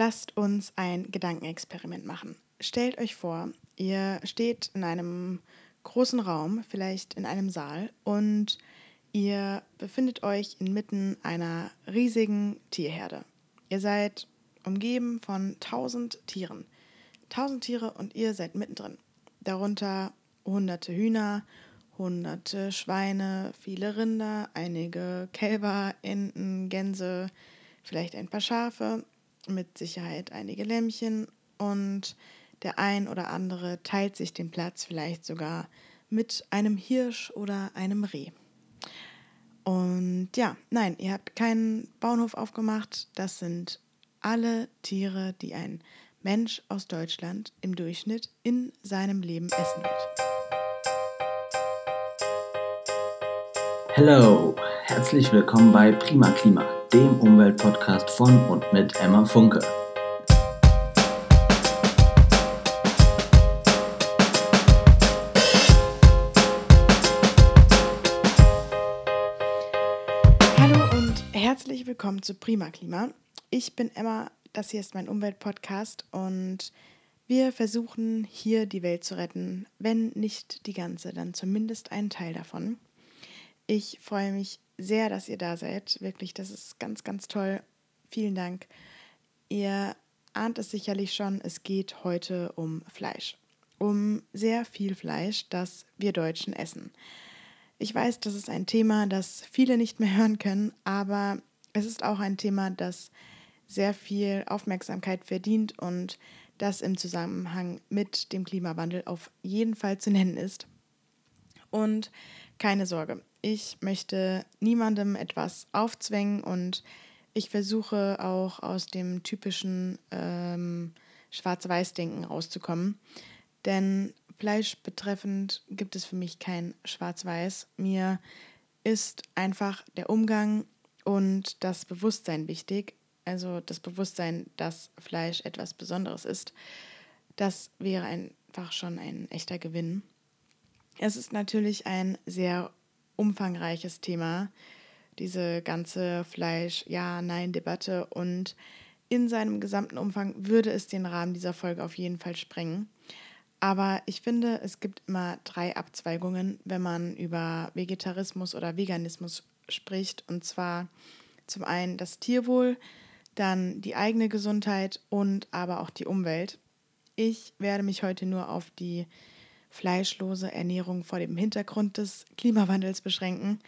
Lasst uns ein Gedankenexperiment machen. Stellt euch vor, ihr steht in einem großen Raum, vielleicht in einem Saal, und ihr befindet euch inmitten einer riesigen Tierherde. Ihr seid umgeben von tausend Tieren. Tausend Tiere und ihr seid mittendrin. Darunter hunderte Hühner, hunderte Schweine, viele Rinder, einige Kälber, Enten, Gänse, vielleicht ein paar Schafe, mit Sicherheit einige Lämmchen und der ein oder andere teilt sich den Platz vielleicht sogar mit einem Hirsch oder einem Reh. Und ja, nein, ihr habt keinen Bauernhof aufgemacht. Das sind alle Tiere, die ein Mensch aus Deutschland im Durchschnitt in seinem Leben essen wird. Hallo, herzlich willkommen bei Prima Klima, dem Umweltpodcast von und mit Emma Funke. Hallo und herzlich willkommen zu Prima Klima. Ich bin Emma, das hier ist mein Umweltpodcast und wir versuchen hier die Welt zu retten, wenn nicht die ganze, dann zumindest einen Teil davon. Ich freue mich sehr, dass ihr da seid. Wirklich, das ist ganz, ganz toll. Vielen Dank. Ihr ahnt es sicherlich schon, es geht heute um Fleisch. Um sehr viel Fleisch, das wir Deutschen essen. Ich weiß, das ist ein Thema, das viele nicht mehr hören können, aber es ist auch ein Thema, das sehr viel Aufmerksamkeit verdient und das im Zusammenhang mit dem Klimawandel auf jeden Fall zu nennen ist. Und keine Sorge, ich möchte niemandem etwas aufzwängen und ich versuche auch aus dem typischen ähm, Schwarz-Weiß-Denken rauszukommen. Denn Fleisch betreffend gibt es für mich kein Schwarz-Weiß. Mir ist einfach der Umgang und das Bewusstsein wichtig. Also das Bewusstsein, dass Fleisch etwas Besonderes ist. Das wäre einfach schon ein echter Gewinn. Es ist natürlich ein sehr umfangreiches Thema, diese ganze Fleisch-Ja-Nein-Debatte und in seinem gesamten Umfang würde es den Rahmen dieser Folge auf jeden Fall sprengen. Aber ich finde, es gibt immer drei Abzweigungen, wenn man über Vegetarismus oder Veganismus spricht. Und zwar zum einen das Tierwohl, dann die eigene Gesundheit und aber auch die Umwelt. Ich werde mich heute nur auf die fleischlose Ernährung vor dem Hintergrund des Klimawandels beschränken.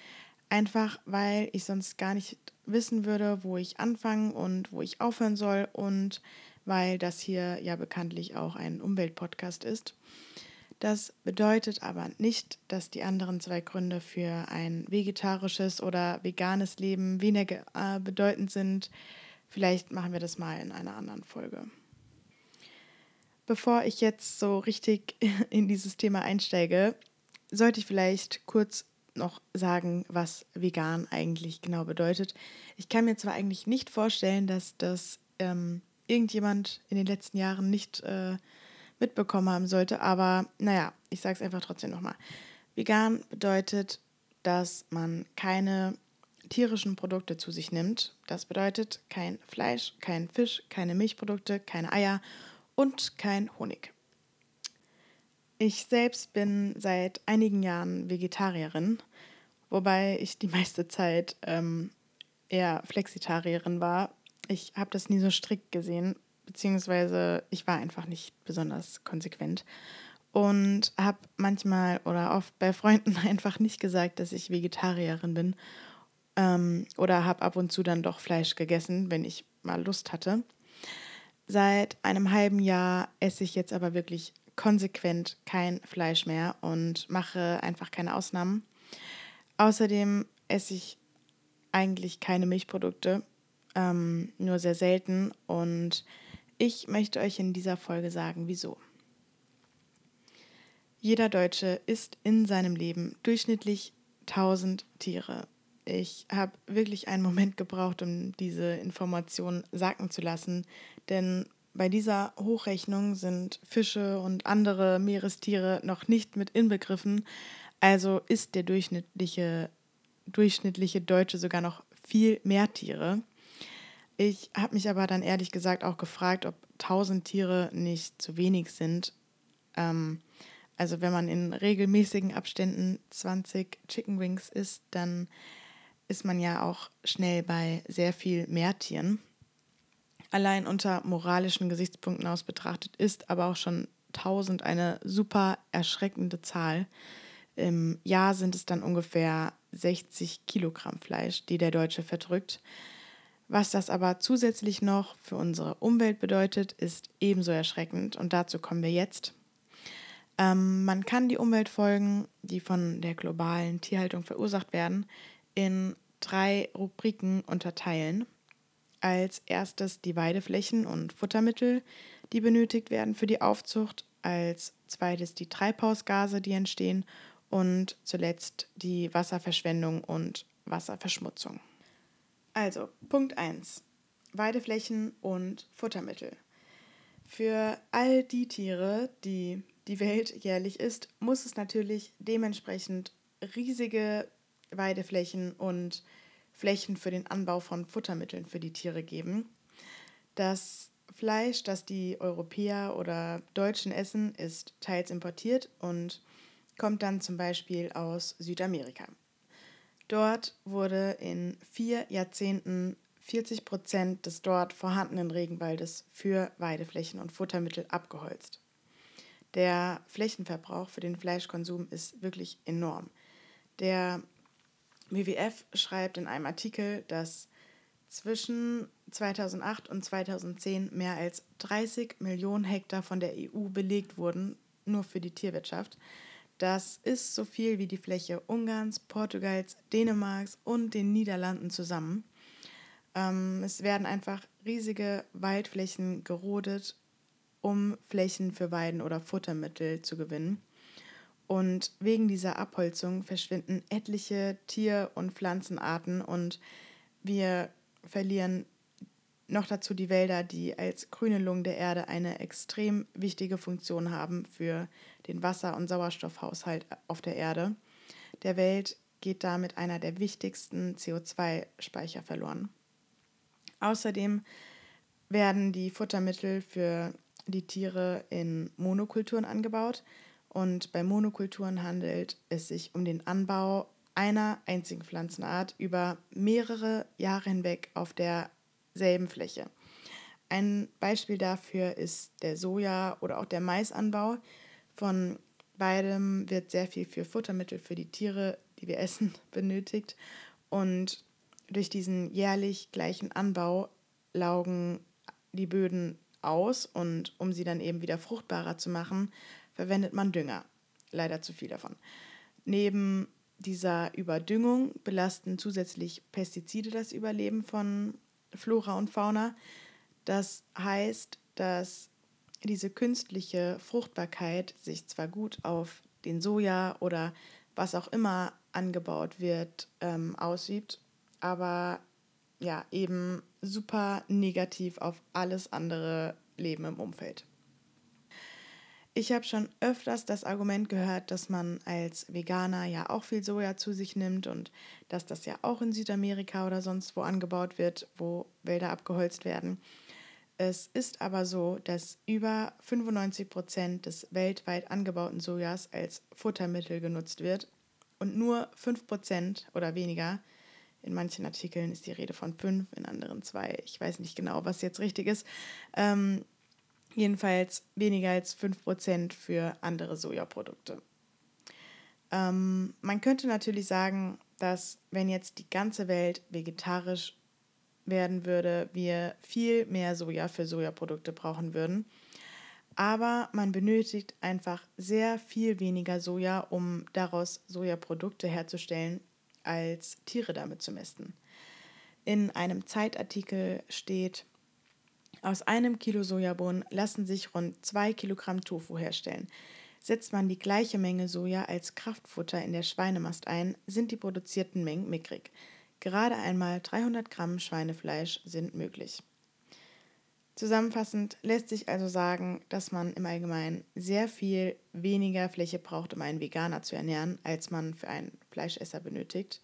Einfach weil ich sonst gar nicht wissen würde, wo ich anfangen und wo ich aufhören soll und weil das hier ja bekanntlich auch ein Umweltpodcast ist. Das bedeutet aber nicht, dass die anderen zwei Gründe für ein vegetarisches oder veganes Leben weniger äh, bedeutend sind. Vielleicht machen wir das mal in einer anderen Folge. Bevor ich jetzt so richtig in dieses Thema einsteige, sollte ich vielleicht kurz noch sagen, was vegan eigentlich genau bedeutet. Ich kann mir zwar eigentlich nicht vorstellen, dass das ähm, irgendjemand in den letzten Jahren nicht äh, mitbekommen haben sollte, aber naja, ich sage es einfach trotzdem nochmal. Vegan bedeutet, dass man keine tierischen Produkte zu sich nimmt. Das bedeutet kein Fleisch, kein Fisch, keine Milchprodukte, keine Eier und kein Honig. Ich selbst bin seit einigen Jahren Vegetarierin, wobei ich die meiste Zeit ähm, eher Flexitarierin war. Ich habe das nie so strikt gesehen, beziehungsweise ich war einfach nicht besonders konsequent und habe manchmal oder oft bei Freunden einfach nicht gesagt, dass ich Vegetarierin bin ähm, oder habe ab und zu dann doch Fleisch gegessen, wenn ich mal Lust hatte. Seit einem halben Jahr esse ich jetzt aber wirklich konsequent kein Fleisch mehr und mache einfach keine Ausnahmen. Außerdem esse ich eigentlich keine Milchprodukte, ähm, nur sehr selten und ich möchte euch in dieser Folge sagen, wieso. Jeder Deutsche isst in seinem Leben durchschnittlich 1000 Tiere ich habe wirklich einen Moment gebraucht, um diese Information sacken zu lassen, denn bei dieser Hochrechnung sind Fische und andere Meerestiere noch nicht mit inbegriffen, also isst der durchschnittliche, durchschnittliche Deutsche sogar noch viel mehr Tiere. Ich habe mich aber dann ehrlich gesagt auch gefragt, ob 1000 Tiere nicht zu wenig sind. Ähm, also wenn man in regelmäßigen Abständen 20 Chicken Wings isst, dann ist man ja auch schnell bei sehr viel mehr Tieren. Allein unter moralischen Gesichtspunkten aus betrachtet ist aber auch schon 1000 eine super erschreckende Zahl. Im Jahr sind es dann ungefähr 60 Kilogramm Fleisch, die der Deutsche verdrückt. Was das aber zusätzlich noch für unsere Umwelt bedeutet, ist ebenso erschreckend und dazu kommen wir jetzt. Ähm, man kann die Umweltfolgen, die von der globalen Tierhaltung verursacht werden, in drei Rubriken unterteilen. Als erstes die Weideflächen und Futtermittel, die benötigt werden für die Aufzucht. Als zweites die Treibhausgase, die entstehen. Und zuletzt die Wasserverschwendung und Wasserverschmutzung. Also, Punkt 1. Weideflächen und Futtermittel. Für all die Tiere, die die Welt jährlich ist, muss es natürlich dementsprechend riesige Weideflächen und Flächen für den Anbau von Futtermitteln für die Tiere geben. Das Fleisch, das die Europäer oder Deutschen essen, ist teils importiert und kommt dann zum Beispiel aus Südamerika. Dort wurde in vier Jahrzehnten 40 Prozent des dort vorhandenen Regenwaldes für Weideflächen und Futtermittel abgeholzt. Der Flächenverbrauch für den Fleischkonsum ist wirklich enorm. Der WWF schreibt in einem Artikel, dass zwischen 2008 und 2010 mehr als 30 Millionen Hektar von der EU belegt wurden, nur für die Tierwirtschaft. Das ist so viel wie die Fläche Ungarns, Portugals, Dänemarks und den Niederlanden zusammen. Ähm, es werden einfach riesige Waldflächen gerodet, um Flächen für Weiden oder Futtermittel zu gewinnen. Und wegen dieser Abholzung verschwinden etliche Tier- und Pflanzenarten und wir verlieren noch dazu die Wälder, die als grüne Lungen der Erde eine extrem wichtige Funktion haben für den Wasser- und Sauerstoffhaushalt auf der Erde. Der Welt geht damit einer der wichtigsten CO2-Speicher verloren. Außerdem werden die Futtermittel für die Tiere in Monokulturen angebaut. Und bei Monokulturen handelt es sich um den Anbau einer einzigen Pflanzenart über mehrere Jahre hinweg auf derselben Fläche. Ein Beispiel dafür ist der Soja- oder auch der Maisanbau. Von beidem wird sehr viel für Futtermittel für die Tiere, die wir essen, benötigt. Und durch diesen jährlich gleichen Anbau laugen die Böden aus und um sie dann eben wieder fruchtbarer zu machen, verwendet man Dünger. Leider zu viel davon. Neben dieser Überdüngung belasten zusätzlich Pestizide das Überleben von Flora und Fauna. Das heißt, dass diese künstliche Fruchtbarkeit sich zwar gut auf den Soja oder was auch immer angebaut wird, ähm, ausübt, aber ja, eben super negativ auf alles andere Leben im Umfeld. Ich habe schon öfters das Argument gehört, dass man als Veganer ja auch viel Soja zu sich nimmt und dass das ja auch in Südamerika oder sonst wo angebaut wird, wo Wälder abgeholzt werden. Es ist aber so, dass über 95 Prozent des weltweit angebauten Sojas als Futtermittel genutzt wird und nur 5 Prozent oder weniger, in manchen Artikeln ist die Rede von 5, in anderen 2, ich weiß nicht genau, was jetzt richtig ist, ähm, Jedenfalls weniger als 5% für andere Sojaprodukte. Ähm, man könnte natürlich sagen, dass wenn jetzt die ganze Welt vegetarisch werden würde, wir viel mehr Soja für Sojaprodukte brauchen würden. Aber man benötigt einfach sehr viel weniger Soja, um daraus Sojaprodukte herzustellen, als Tiere damit zu mästen. In einem Zeitartikel steht, aus einem Kilo Sojabohnen lassen sich rund zwei Kilogramm Tofu herstellen. Setzt man die gleiche Menge Soja als Kraftfutter in der Schweinemast ein, sind die produzierten Mengen mickrig. Gerade einmal 300 Gramm Schweinefleisch sind möglich. Zusammenfassend lässt sich also sagen, dass man im Allgemeinen sehr viel weniger Fläche braucht, um einen Veganer zu ernähren, als man für einen Fleischesser benötigt.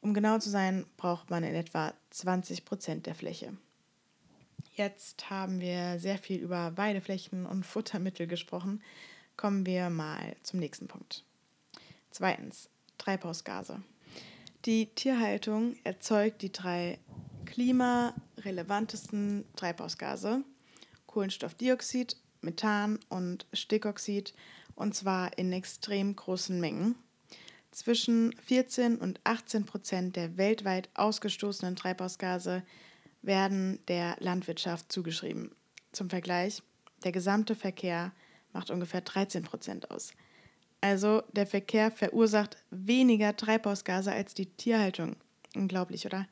Um genau zu sein, braucht man in etwa 20 Prozent der Fläche. Jetzt haben wir sehr viel über Weideflächen und Futtermittel gesprochen. Kommen wir mal zum nächsten Punkt. Zweitens, Treibhausgase. Die Tierhaltung erzeugt die drei klimarelevantesten Treibhausgase, Kohlenstoffdioxid, Methan und Stickoxid, und zwar in extrem großen Mengen. Zwischen 14 und 18 Prozent der weltweit ausgestoßenen Treibhausgase werden der Landwirtschaft zugeschrieben. Zum Vergleich, der gesamte Verkehr macht ungefähr 13 Prozent aus. Also der Verkehr verursacht weniger Treibhausgase als die Tierhaltung. Unglaublich, oder?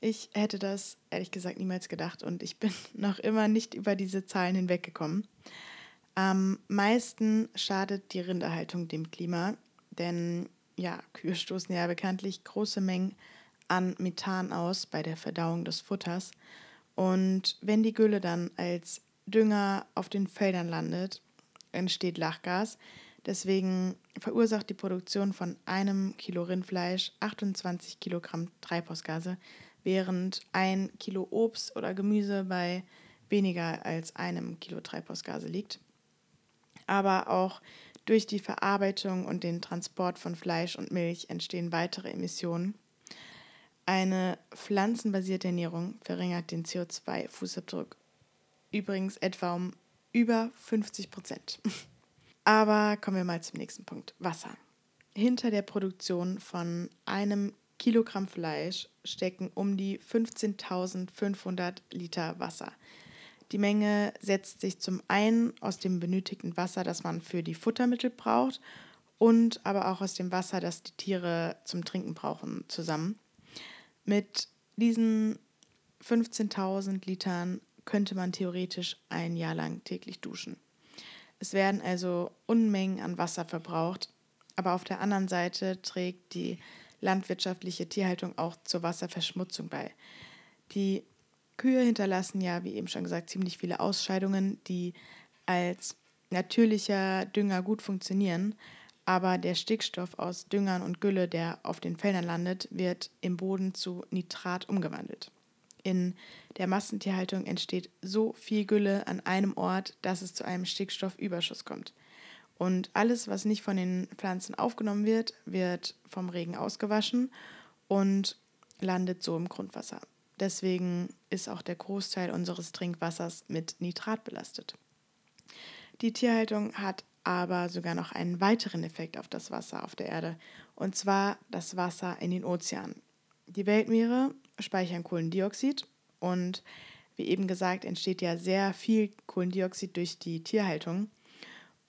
Ich hätte das ehrlich gesagt niemals gedacht und ich bin noch immer nicht über diese Zahlen hinweggekommen. Am meisten schadet die Rinderhaltung dem Klima, denn ja, Kühe stoßen ja bekanntlich große Mengen an Methan aus bei der Verdauung des Futters. Und wenn die Gülle dann als Dünger auf den Feldern landet, entsteht Lachgas. Deswegen verursacht die Produktion von einem Kilo Rindfleisch 28 Kilogramm Treibhausgase, während ein Kilo Obst oder Gemüse bei weniger als einem Kilo Treibhausgase liegt. Aber auch durch die Verarbeitung und den Transport von Fleisch und Milch entstehen weitere Emissionen. Eine pflanzenbasierte Ernährung verringert den CO2-Fußabdruck übrigens etwa um über 50 Prozent. Aber kommen wir mal zum nächsten Punkt. Wasser. Hinter der Produktion von einem Kilogramm Fleisch stecken um die 15.500 Liter Wasser. Die Menge setzt sich zum einen aus dem benötigten Wasser, das man für die Futtermittel braucht, und aber auch aus dem Wasser, das die Tiere zum Trinken brauchen, zusammen. Mit diesen 15.000 Litern könnte man theoretisch ein Jahr lang täglich duschen. Es werden also Unmengen an Wasser verbraucht, aber auf der anderen Seite trägt die landwirtschaftliche Tierhaltung auch zur Wasserverschmutzung bei. Die Kühe hinterlassen ja, wie eben schon gesagt, ziemlich viele Ausscheidungen, die als natürlicher Dünger gut funktionieren, aber der Stickstoff aus Düngern und Gülle, der auf den Feldern landet, wird im Boden zu Nitrat umgewandelt. In der Massentierhaltung entsteht so viel Gülle an einem Ort, dass es zu einem Stickstoffüberschuss kommt. Und alles, was nicht von den Pflanzen aufgenommen wird, wird vom Regen ausgewaschen und landet so im Grundwasser. Deswegen ist auch der Großteil unseres Trinkwassers mit Nitrat belastet. Die Tierhaltung hat aber sogar noch einen weiteren Effekt auf das Wasser auf der Erde, und zwar das Wasser in den Ozeanen. Die Weltmeere speichern Kohlendioxid und wie eben gesagt, entsteht ja sehr viel Kohlendioxid durch die Tierhaltung.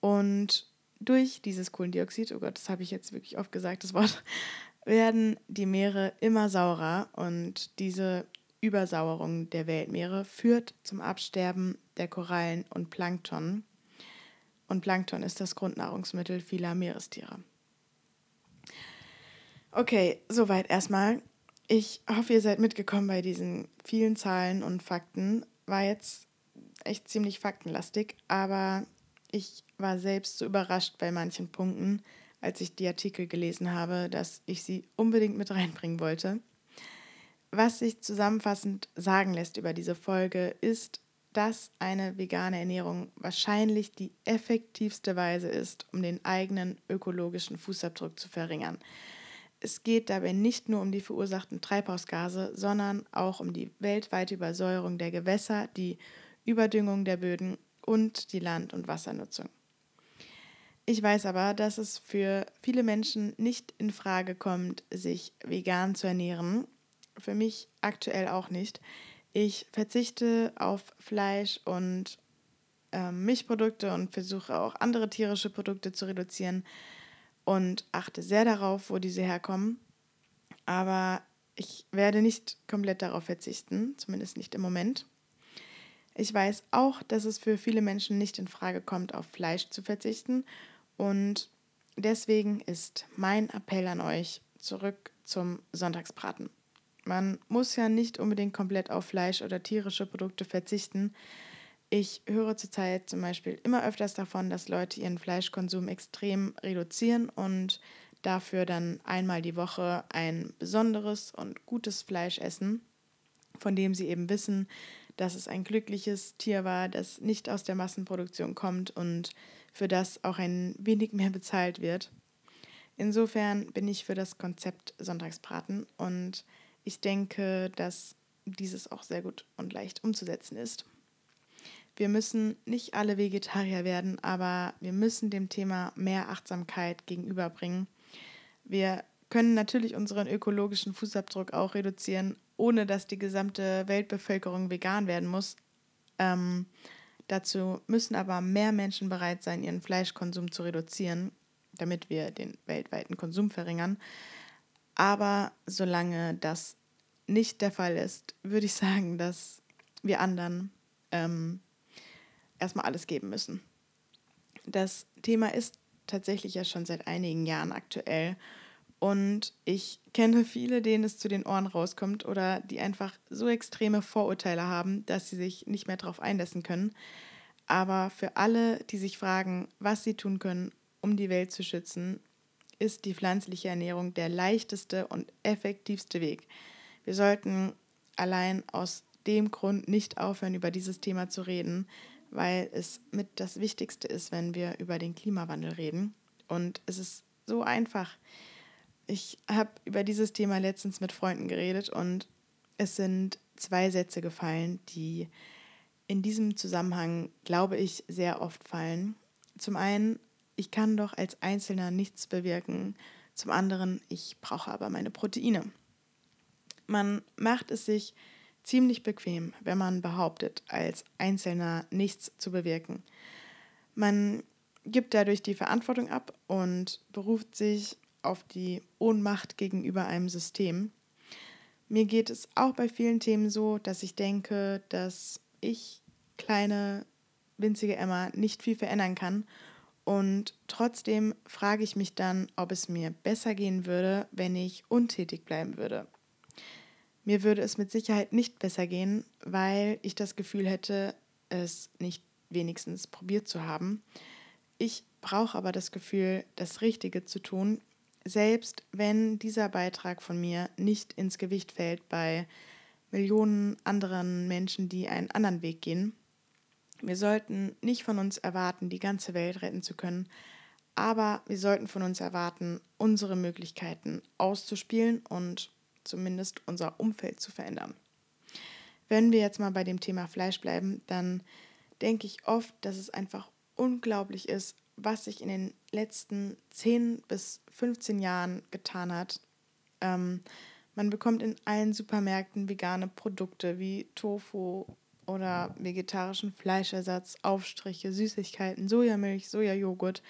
Und durch dieses Kohlendioxid, oh Gott, das habe ich jetzt wirklich oft gesagt, das Wort, werden die Meere immer saurer und diese Übersauerung der Weltmeere führt zum Absterben der Korallen und Plankton. Und Plankton ist das Grundnahrungsmittel vieler Meerestiere. Okay, soweit erstmal. Ich hoffe, ihr seid mitgekommen bei diesen vielen Zahlen und Fakten. War jetzt echt ziemlich faktenlastig, aber ich war selbst so überrascht bei manchen Punkten, als ich die Artikel gelesen habe, dass ich sie unbedingt mit reinbringen wollte. Was sich zusammenfassend sagen lässt über diese Folge ist, dass eine vegane Ernährung wahrscheinlich die effektivste Weise ist, um den eigenen ökologischen Fußabdruck zu verringern. Es geht dabei nicht nur um die verursachten Treibhausgase, sondern auch um die weltweite Übersäuerung der Gewässer, die Überdüngung der Böden und die Land- und Wassernutzung. Ich weiß aber, dass es für viele Menschen nicht in Frage kommt, sich vegan zu ernähren für mich aktuell auch nicht. Ich verzichte auf Fleisch und äh, Milchprodukte und versuche auch andere tierische Produkte zu reduzieren und achte sehr darauf, wo diese herkommen. Aber ich werde nicht komplett darauf verzichten, zumindest nicht im Moment. Ich weiß auch, dass es für viele Menschen nicht in Frage kommt, auf Fleisch zu verzichten. Und deswegen ist mein Appell an euch zurück zum Sonntagsbraten. Man muss ja nicht unbedingt komplett auf Fleisch oder tierische Produkte verzichten. Ich höre zurzeit zum Beispiel immer öfters davon, dass Leute ihren Fleischkonsum extrem reduzieren und dafür dann einmal die Woche ein besonderes und gutes Fleisch essen, von dem sie eben wissen, dass es ein glückliches Tier war, das nicht aus der Massenproduktion kommt und für das auch ein wenig mehr bezahlt wird. Insofern bin ich für das Konzept Sonntagsbraten und ich denke, dass dieses auch sehr gut und leicht umzusetzen ist. Wir müssen nicht alle Vegetarier werden, aber wir müssen dem Thema mehr Achtsamkeit gegenüberbringen. Wir können natürlich unseren ökologischen Fußabdruck auch reduzieren, ohne dass die gesamte Weltbevölkerung vegan werden muss. Ähm, dazu müssen aber mehr Menschen bereit sein, ihren Fleischkonsum zu reduzieren, damit wir den weltweiten Konsum verringern. Aber solange das nicht der Fall ist, würde ich sagen, dass wir anderen ähm, erstmal alles geben müssen. Das Thema ist tatsächlich ja schon seit einigen Jahren aktuell und ich kenne viele, denen es zu den Ohren rauskommt oder die einfach so extreme Vorurteile haben, dass sie sich nicht mehr darauf einlassen können. Aber für alle, die sich fragen, was sie tun können, um die Welt zu schützen, ist die pflanzliche Ernährung der leichteste und effektivste Weg. Wir sollten allein aus dem Grund nicht aufhören, über dieses Thema zu reden, weil es mit das Wichtigste ist, wenn wir über den Klimawandel reden. Und es ist so einfach. Ich habe über dieses Thema letztens mit Freunden geredet und es sind zwei Sätze gefallen, die in diesem Zusammenhang, glaube ich, sehr oft fallen. Zum einen, ich kann doch als Einzelner nichts bewirken. Zum anderen, ich brauche aber meine Proteine. Man macht es sich ziemlich bequem, wenn man behauptet, als Einzelner nichts zu bewirken. Man gibt dadurch die Verantwortung ab und beruft sich auf die Ohnmacht gegenüber einem System. Mir geht es auch bei vielen Themen so, dass ich denke, dass ich, kleine, winzige Emma, nicht viel verändern kann. Und trotzdem frage ich mich dann, ob es mir besser gehen würde, wenn ich untätig bleiben würde. Mir würde es mit Sicherheit nicht besser gehen, weil ich das Gefühl hätte, es nicht wenigstens probiert zu haben. Ich brauche aber das Gefühl, das Richtige zu tun selbst wenn dieser Beitrag von mir nicht ins Gewicht fällt bei Millionen anderen Menschen, die einen anderen Weg gehen. Wir sollten nicht von uns erwarten, die ganze Welt retten zu können, aber wir sollten von uns erwarten, unsere Möglichkeiten auszuspielen und zumindest unser Umfeld zu verändern. Wenn wir jetzt mal bei dem Thema Fleisch bleiben, dann denke ich oft, dass es einfach unglaublich ist, was sich in den letzten 10 bis 15 Jahren getan hat. Ähm, man bekommt in allen Supermärkten vegane Produkte wie Tofu oder vegetarischen Fleischersatz, Aufstriche, Süßigkeiten, Sojamilch, Sojajoghurt.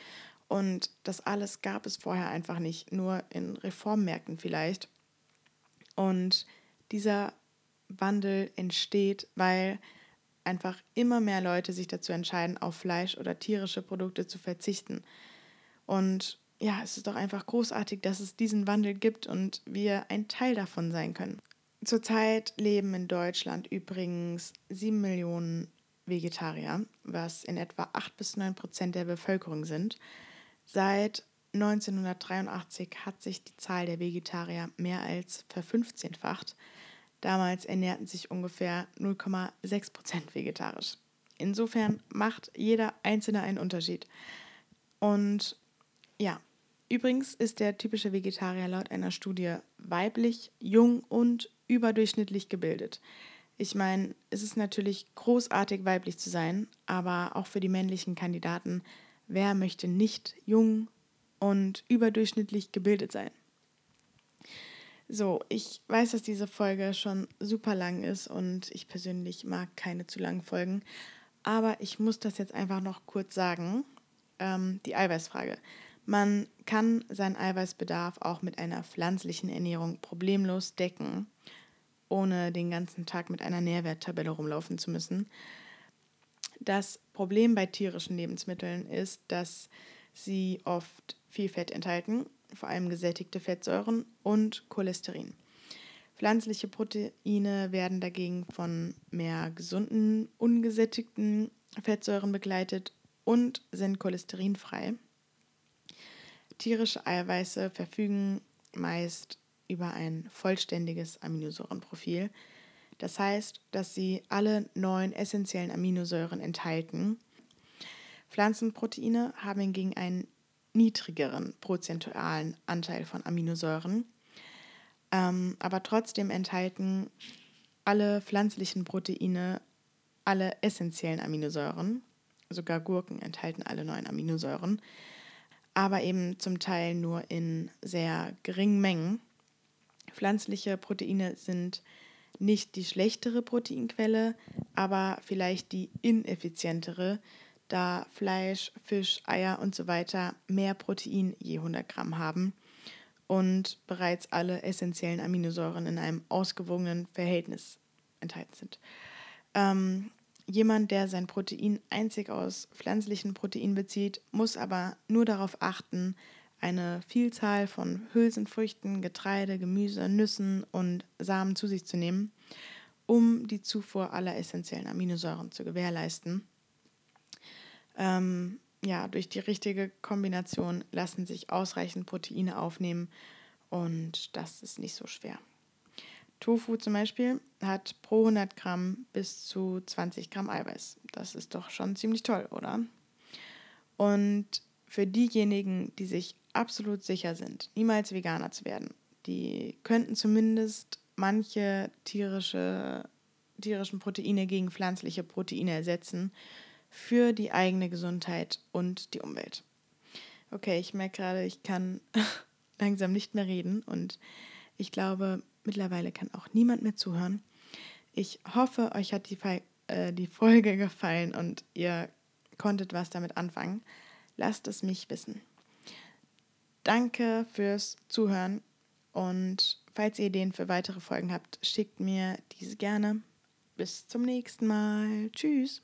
Und das alles gab es vorher einfach nicht, nur in Reformmärkten vielleicht. Und dieser Wandel entsteht, weil einfach immer mehr Leute sich dazu entscheiden, auf Fleisch oder tierische Produkte zu verzichten. Und ja, es ist doch einfach großartig, dass es diesen Wandel gibt und wir ein Teil davon sein können. Zurzeit leben in Deutschland übrigens sieben Millionen Vegetarier, was in etwa acht bis neun Prozent der Bevölkerung sind. Seit 1983 hat sich die Zahl der Vegetarier mehr als verfünfzehnfacht. Damals ernährten sich ungefähr 0,6 Prozent vegetarisch. Insofern macht jeder Einzelne einen Unterschied. Und ja, übrigens ist der typische Vegetarier laut einer Studie weiblich, jung und überdurchschnittlich gebildet. Ich meine, es ist natürlich großartig, weiblich zu sein, aber auch für die männlichen Kandidaten, wer möchte nicht jung und überdurchschnittlich gebildet sein? So, ich weiß, dass diese Folge schon super lang ist und ich persönlich mag keine zu langen Folgen. Aber ich muss das jetzt einfach noch kurz sagen. Ähm, die Eiweißfrage. Man kann seinen Eiweißbedarf auch mit einer pflanzlichen Ernährung problemlos decken, ohne den ganzen Tag mit einer Nährwerttabelle rumlaufen zu müssen. Das Problem bei tierischen Lebensmitteln ist, dass sie oft viel Fett enthalten vor allem gesättigte Fettsäuren und Cholesterin. Pflanzliche Proteine werden dagegen von mehr gesunden, ungesättigten Fettsäuren begleitet und sind cholesterinfrei. Tierische Eiweiße verfügen meist über ein vollständiges Aminosäurenprofil. Das heißt, dass sie alle neun essentiellen Aminosäuren enthalten. Pflanzenproteine haben hingegen einen niedrigeren prozentualen Anteil von Aminosäuren, ähm, aber trotzdem enthalten alle pflanzlichen Proteine alle essentiellen Aminosäuren. Sogar Gurken enthalten alle neun Aminosäuren, aber eben zum Teil nur in sehr geringen Mengen. Pflanzliche Proteine sind nicht die schlechtere Proteinquelle, aber vielleicht die ineffizientere, da Fleisch, Fisch, Eier und so weiter mehr Protein je 100 Gramm haben und bereits alle essentiellen Aminosäuren in einem ausgewogenen Verhältnis enthalten sind. Ähm, jemand, der sein Protein einzig aus pflanzlichen Proteinen bezieht, muss aber nur darauf achten, eine Vielzahl von Hülsenfrüchten, Getreide, Gemüse, Nüssen und Samen zu sich zu nehmen, um die Zufuhr aller essentiellen Aminosäuren zu gewährleisten. Ähm, ja, durch die richtige Kombination lassen sich ausreichend Proteine aufnehmen und das ist nicht so schwer. Tofu zum Beispiel hat pro 100 Gramm bis zu 20 Gramm Eiweiß. Das ist doch schon ziemlich toll, oder? Und für diejenigen, die sich absolut sicher sind, niemals Veganer zu werden, die könnten zumindest manche tierische, tierischen Proteine gegen pflanzliche Proteine ersetzen für die eigene Gesundheit und die Umwelt. Okay, ich merke gerade, ich kann langsam nicht mehr reden und ich glaube, mittlerweile kann auch niemand mehr zuhören. Ich hoffe, euch hat die, äh, die Folge gefallen und ihr konntet was damit anfangen. Lasst es mich wissen. Danke fürs Zuhören und falls ihr Ideen für weitere Folgen habt, schickt mir diese gerne. Bis zum nächsten Mal. Tschüss.